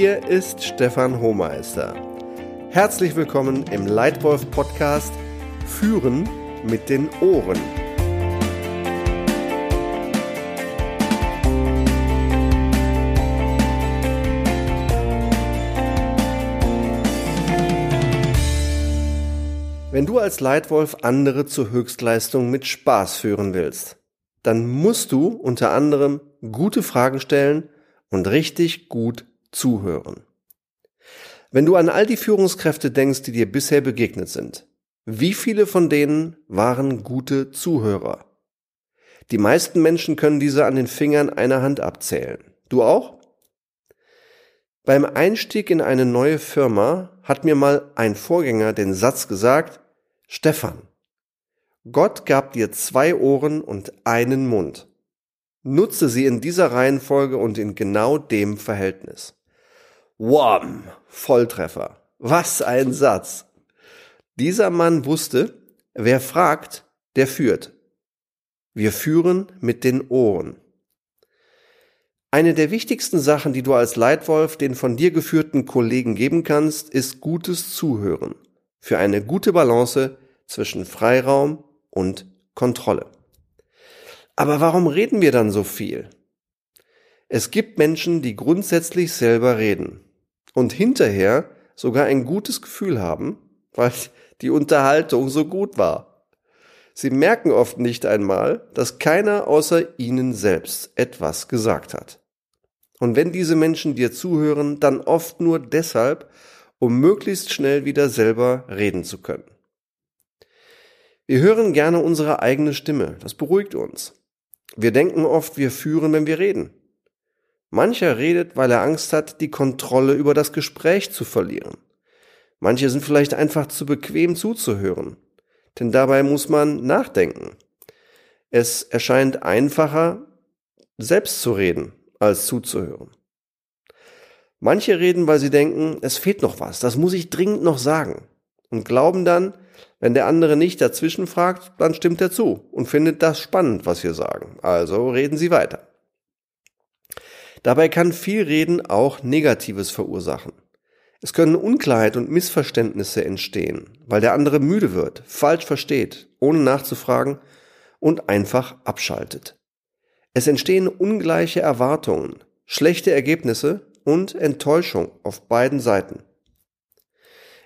Hier ist Stefan Hohmeister. Herzlich willkommen im Leitwolf Podcast Führen mit den Ohren. Wenn du als Leitwolf andere zur Höchstleistung mit Spaß führen willst, dann musst du unter anderem gute Fragen stellen und richtig gut zuhören. Wenn du an all die Führungskräfte denkst, die dir bisher begegnet sind, wie viele von denen waren gute Zuhörer? Die meisten Menschen können diese an den Fingern einer Hand abzählen. Du auch? Beim Einstieg in eine neue Firma hat mir mal ein Vorgänger den Satz gesagt, Stefan, Gott gab dir zwei Ohren und einen Mund. Nutze sie in dieser Reihenfolge und in genau dem Verhältnis. Wham! Volltreffer. Was ein Satz. Dieser Mann wusste, wer fragt, der führt. Wir führen mit den Ohren. Eine der wichtigsten Sachen, die du als Leitwolf den von dir geführten Kollegen geben kannst, ist gutes Zuhören für eine gute Balance zwischen Freiraum und Kontrolle. Aber warum reden wir dann so viel? Es gibt Menschen, die grundsätzlich selber reden und hinterher sogar ein gutes Gefühl haben, weil die Unterhaltung so gut war. Sie merken oft nicht einmal, dass keiner außer ihnen selbst etwas gesagt hat. Und wenn diese Menschen dir zuhören, dann oft nur deshalb, um möglichst schnell wieder selber reden zu können. Wir hören gerne unsere eigene Stimme, das beruhigt uns. Wir denken oft, wir führen, wenn wir reden. Mancher redet, weil er Angst hat, die Kontrolle über das Gespräch zu verlieren. Manche sind vielleicht einfach zu bequem zuzuhören, denn dabei muss man nachdenken. Es erscheint einfacher, selbst zu reden, als zuzuhören. Manche reden, weil sie denken, es fehlt noch was, das muss ich dringend noch sagen, und glauben dann, wenn der andere nicht dazwischen fragt, dann stimmt er zu und findet das spannend, was wir sagen. Also reden Sie weiter. Dabei kann viel Reden auch Negatives verursachen. Es können Unklarheit und Missverständnisse entstehen, weil der andere müde wird, falsch versteht, ohne nachzufragen und einfach abschaltet. Es entstehen ungleiche Erwartungen, schlechte Ergebnisse und Enttäuschung auf beiden Seiten.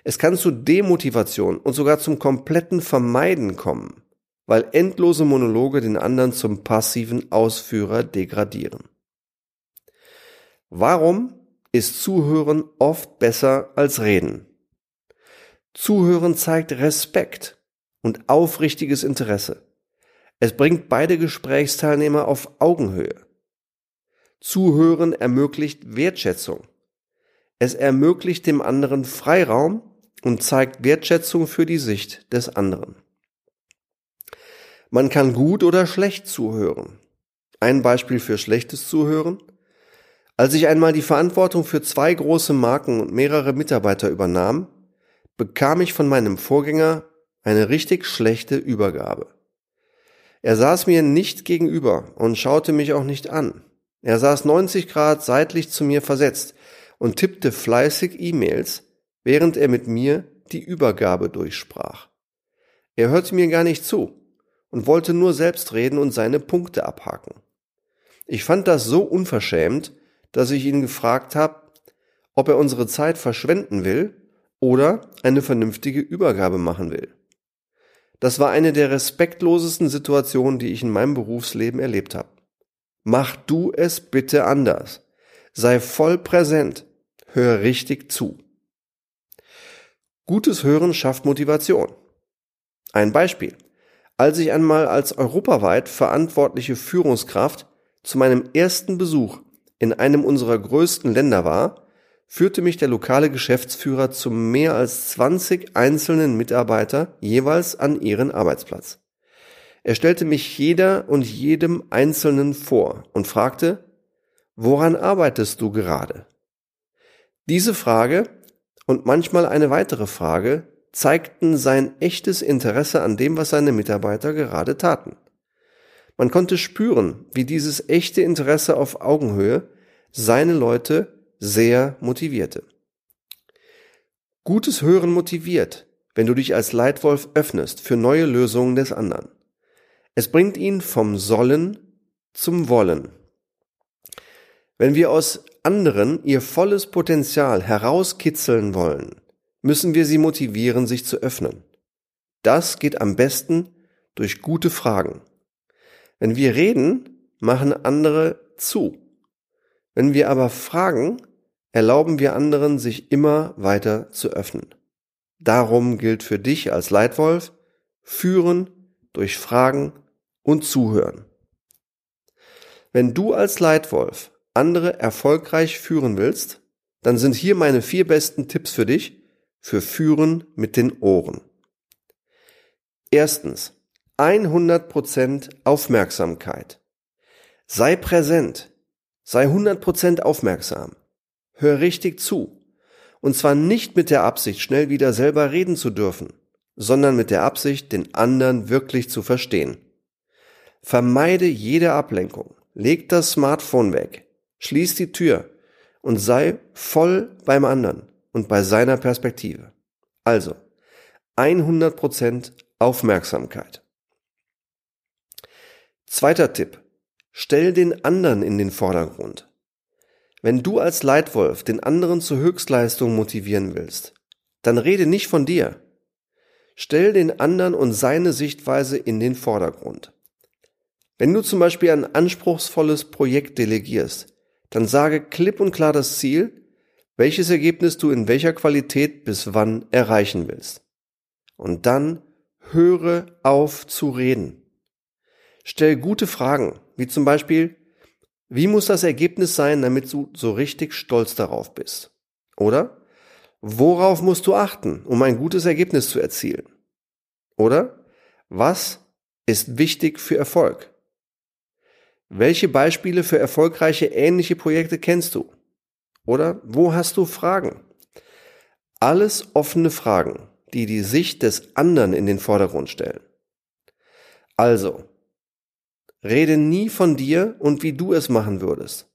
Es kann zu Demotivation und sogar zum kompletten Vermeiden kommen, weil endlose Monologe den anderen zum passiven Ausführer degradieren. Warum ist Zuhören oft besser als Reden? Zuhören zeigt Respekt und aufrichtiges Interesse. Es bringt beide Gesprächsteilnehmer auf Augenhöhe. Zuhören ermöglicht Wertschätzung. Es ermöglicht dem anderen Freiraum und zeigt Wertschätzung für die Sicht des anderen. Man kann gut oder schlecht zuhören. Ein Beispiel für schlechtes Zuhören. Als ich einmal die Verantwortung für zwei große Marken und mehrere Mitarbeiter übernahm, bekam ich von meinem Vorgänger eine richtig schlechte Übergabe. Er saß mir nicht gegenüber und schaute mich auch nicht an. Er saß 90 Grad seitlich zu mir versetzt und tippte fleißig E-Mails, während er mit mir die Übergabe durchsprach. Er hörte mir gar nicht zu und wollte nur selbst reden und seine Punkte abhaken. Ich fand das so unverschämt, dass ich ihn gefragt habe, ob er unsere Zeit verschwenden will oder eine vernünftige Übergabe machen will. Das war eine der respektlosesten Situationen, die ich in meinem Berufsleben erlebt habe. Mach du es bitte anders. Sei voll präsent. Hör richtig zu. Gutes Hören schafft Motivation. Ein Beispiel. Als ich einmal als europaweit verantwortliche Führungskraft zu meinem ersten Besuch in einem unserer größten Länder war, führte mich der lokale Geschäftsführer zu mehr als 20 einzelnen Mitarbeiter jeweils an ihren Arbeitsplatz. Er stellte mich jeder und jedem Einzelnen vor und fragte, woran arbeitest du gerade? Diese Frage und manchmal eine weitere Frage zeigten sein echtes Interesse an dem, was seine Mitarbeiter gerade taten. Man konnte spüren, wie dieses echte Interesse auf Augenhöhe seine Leute sehr motivierte. Gutes Hören motiviert, wenn du dich als Leitwolf öffnest für neue Lösungen des anderen. Es bringt ihn vom Sollen zum Wollen. Wenn wir aus anderen ihr volles Potenzial herauskitzeln wollen, müssen wir sie motivieren, sich zu öffnen. Das geht am besten durch gute Fragen. Wenn wir reden, machen andere zu. Wenn wir aber fragen, erlauben wir anderen, sich immer weiter zu öffnen. Darum gilt für dich als Leitwolf, führen durch Fragen und zuhören. Wenn du als Leitwolf andere erfolgreich führen willst, dann sind hier meine vier besten Tipps für dich für Führen mit den Ohren. Erstens, 100% Aufmerksamkeit. Sei präsent. Sei 100% aufmerksam. Hör richtig zu. Und zwar nicht mit der Absicht, schnell wieder selber reden zu dürfen, sondern mit der Absicht, den anderen wirklich zu verstehen. Vermeide jede Ablenkung. Leg das Smartphone weg. Schließ die Tür und sei voll beim anderen und bei seiner Perspektive. Also, 100% Aufmerksamkeit. Zweiter Tipp. Stell den anderen in den Vordergrund. Wenn du als Leitwolf den anderen zur Höchstleistung motivieren willst, dann rede nicht von dir. Stell den anderen und seine Sichtweise in den Vordergrund. Wenn du zum Beispiel ein anspruchsvolles Projekt delegierst, dann sage klipp und klar das Ziel, welches Ergebnis du in welcher Qualität bis wann erreichen willst. Und dann höre auf zu reden. Stell gute Fragen, wie zum Beispiel, wie muss das Ergebnis sein, damit du so richtig stolz darauf bist? Oder worauf musst du achten, um ein gutes Ergebnis zu erzielen? Oder was ist wichtig für Erfolg? Welche Beispiele für erfolgreiche ähnliche Projekte kennst du? Oder wo hast du Fragen? Alles offene Fragen, die die Sicht des anderen in den Vordergrund stellen. Also, rede nie von dir und wie du es machen würdest.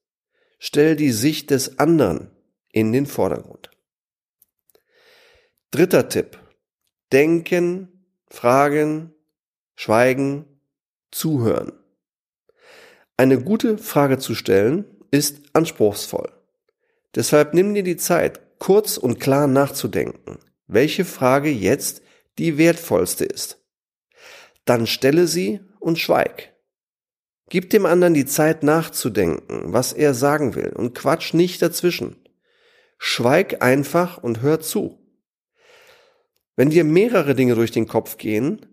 Stell die Sicht des anderen in den Vordergrund. Dritter Tipp. Denken, fragen, schweigen, zuhören. Eine gute Frage zu stellen ist anspruchsvoll. Deshalb nimm dir die Zeit, kurz und klar nachzudenken, welche Frage jetzt die wertvollste ist. Dann stelle sie und schweig. Gib dem anderen die Zeit nachzudenken, was er sagen will, und quatsch nicht dazwischen. Schweig einfach und hör zu. Wenn dir mehrere Dinge durch den Kopf gehen,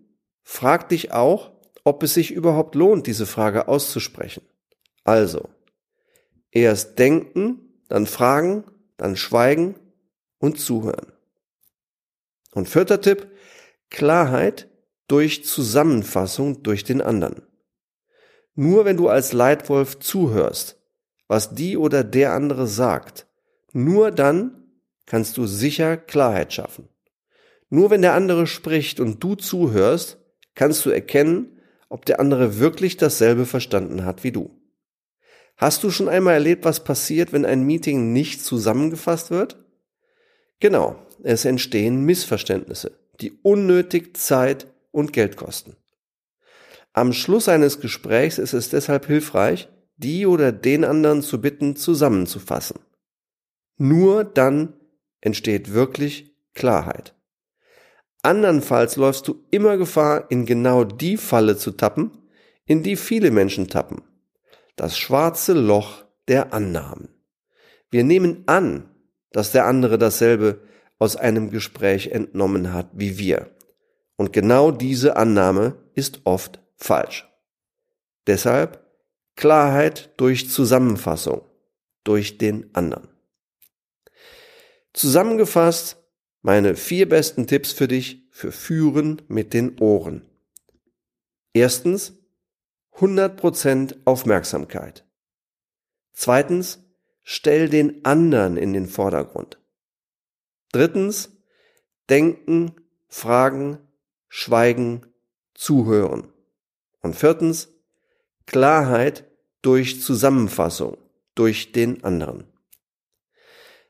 frag dich auch, ob es sich überhaupt lohnt, diese Frage auszusprechen. Also, erst denken, dann fragen, dann schweigen und zuhören. Und vierter Tipp, Klarheit durch Zusammenfassung durch den anderen. Nur wenn du als Leitwolf zuhörst, was die oder der andere sagt, nur dann kannst du sicher Klarheit schaffen. Nur wenn der andere spricht und du zuhörst, kannst du erkennen, ob der andere wirklich dasselbe verstanden hat wie du. Hast du schon einmal erlebt, was passiert, wenn ein Meeting nicht zusammengefasst wird? Genau, es entstehen Missverständnisse, die unnötig Zeit und Geld kosten. Am Schluss eines Gesprächs ist es deshalb hilfreich, die oder den anderen zu bitten, zusammenzufassen. Nur dann entsteht wirklich Klarheit. Andernfalls läufst du immer Gefahr, in genau die Falle zu tappen, in die viele Menschen tappen das schwarze Loch der Annahmen. Wir nehmen an, dass der andere dasselbe aus einem Gespräch entnommen hat wie wir. Und genau diese Annahme ist oft falsch. Deshalb Klarheit durch Zusammenfassung, durch den anderen. Zusammengefasst meine vier besten Tipps für dich für Führen mit den Ohren. Erstens, 100% Aufmerksamkeit. Zweitens, stell den anderen in den Vordergrund. Drittens, denken, fragen, schweigen, zuhören. Und viertens, Klarheit durch Zusammenfassung, durch den anderen.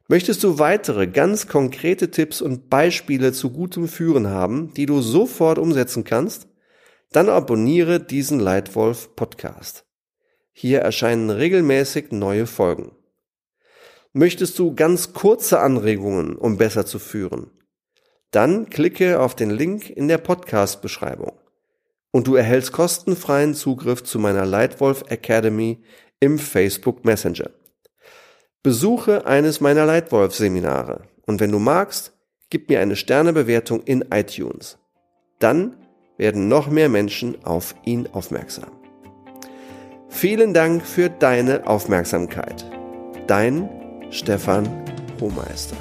Möchtest du weitere ganz konkrete Tipps und Beispiele zu gutem Führen haben, die du sofort umsetzen kannst? Dann abonniere diesen Leitwolf Podcast. Hier erscheinen regelmäßig neue Folgen. Möchtest du ganz kurze Anregungen, um besser zu führen? Dann klicke auf den Link in der Podcast-Beschreibung und du erhältst kostenfreien Zugriff zu meiner Leitwolf Academy im Facebook Messenger. Besuche eines meiner Leitwolf-Seminare und wenn du magst, gib mir eine Sternebewertung in iTunes. Dann werden noch mehr Menschen auf ihn aufmerksam. Vielen Dank für deine Aufmerksamkeit. Dein Stefan Hohmeister.